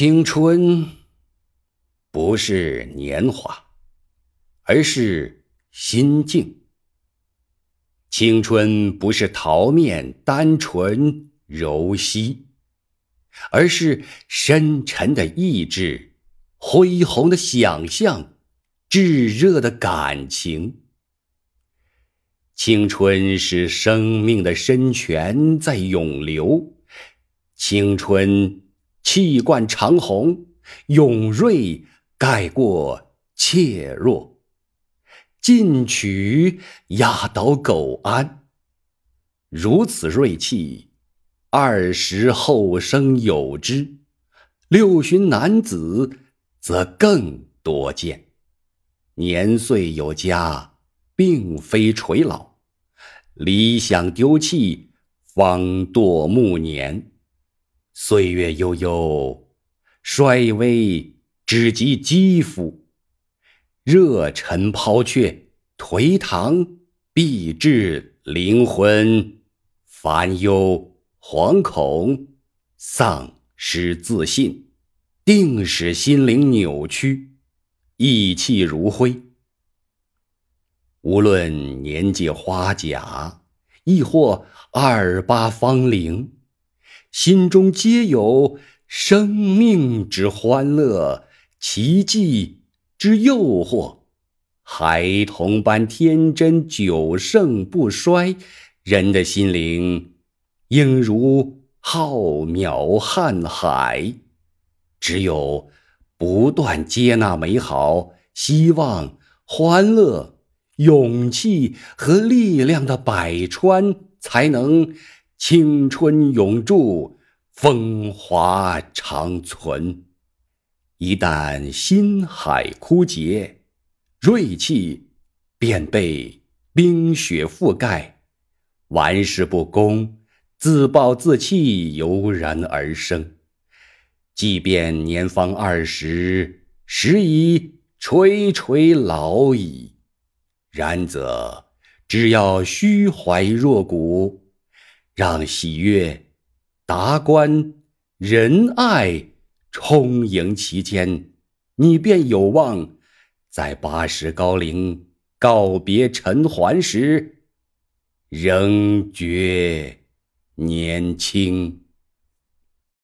青春不是年华，而是心境；青春不是桃面单纯柔细，而是深沉的意志、恢宏的想象、炙热的感情。青春是生命的深泉在涌流，青春。气贯长虹，勇锐盖过怯弱，进取压倒苟安。如此锐气，二十后生有之，六旬男子则更多见。年岁有加，并非垂老；理想丢弃，方堕暮年。岁月悠悠，衰微只及肌肤；热忱抛却，颓唐必致灵魂烦忧惶恐，丧失自信，定使心灵扭曲，意气如灰。无论年届花甲，亦或二八芳龄。心中皆有生命之欢乐，奇迹之诱惑，孩童般天真久盛不衰。人的心灵应如浩渺瀚海，只有不断接纳美好、希望、欢乐、勇气和力量的百川，才能。青春永驻，风华长存。一旦心海枯竭，锐气便被冰雪覆盖，玩世不恭、自暴自弃油然而生。即便年方二十，时已垂垂老矣，然则只要虚怀若谷。让喜悦、达观、仁爱充盈其间，你便有望在八十高龄告别尘寰时，仍觉年轻。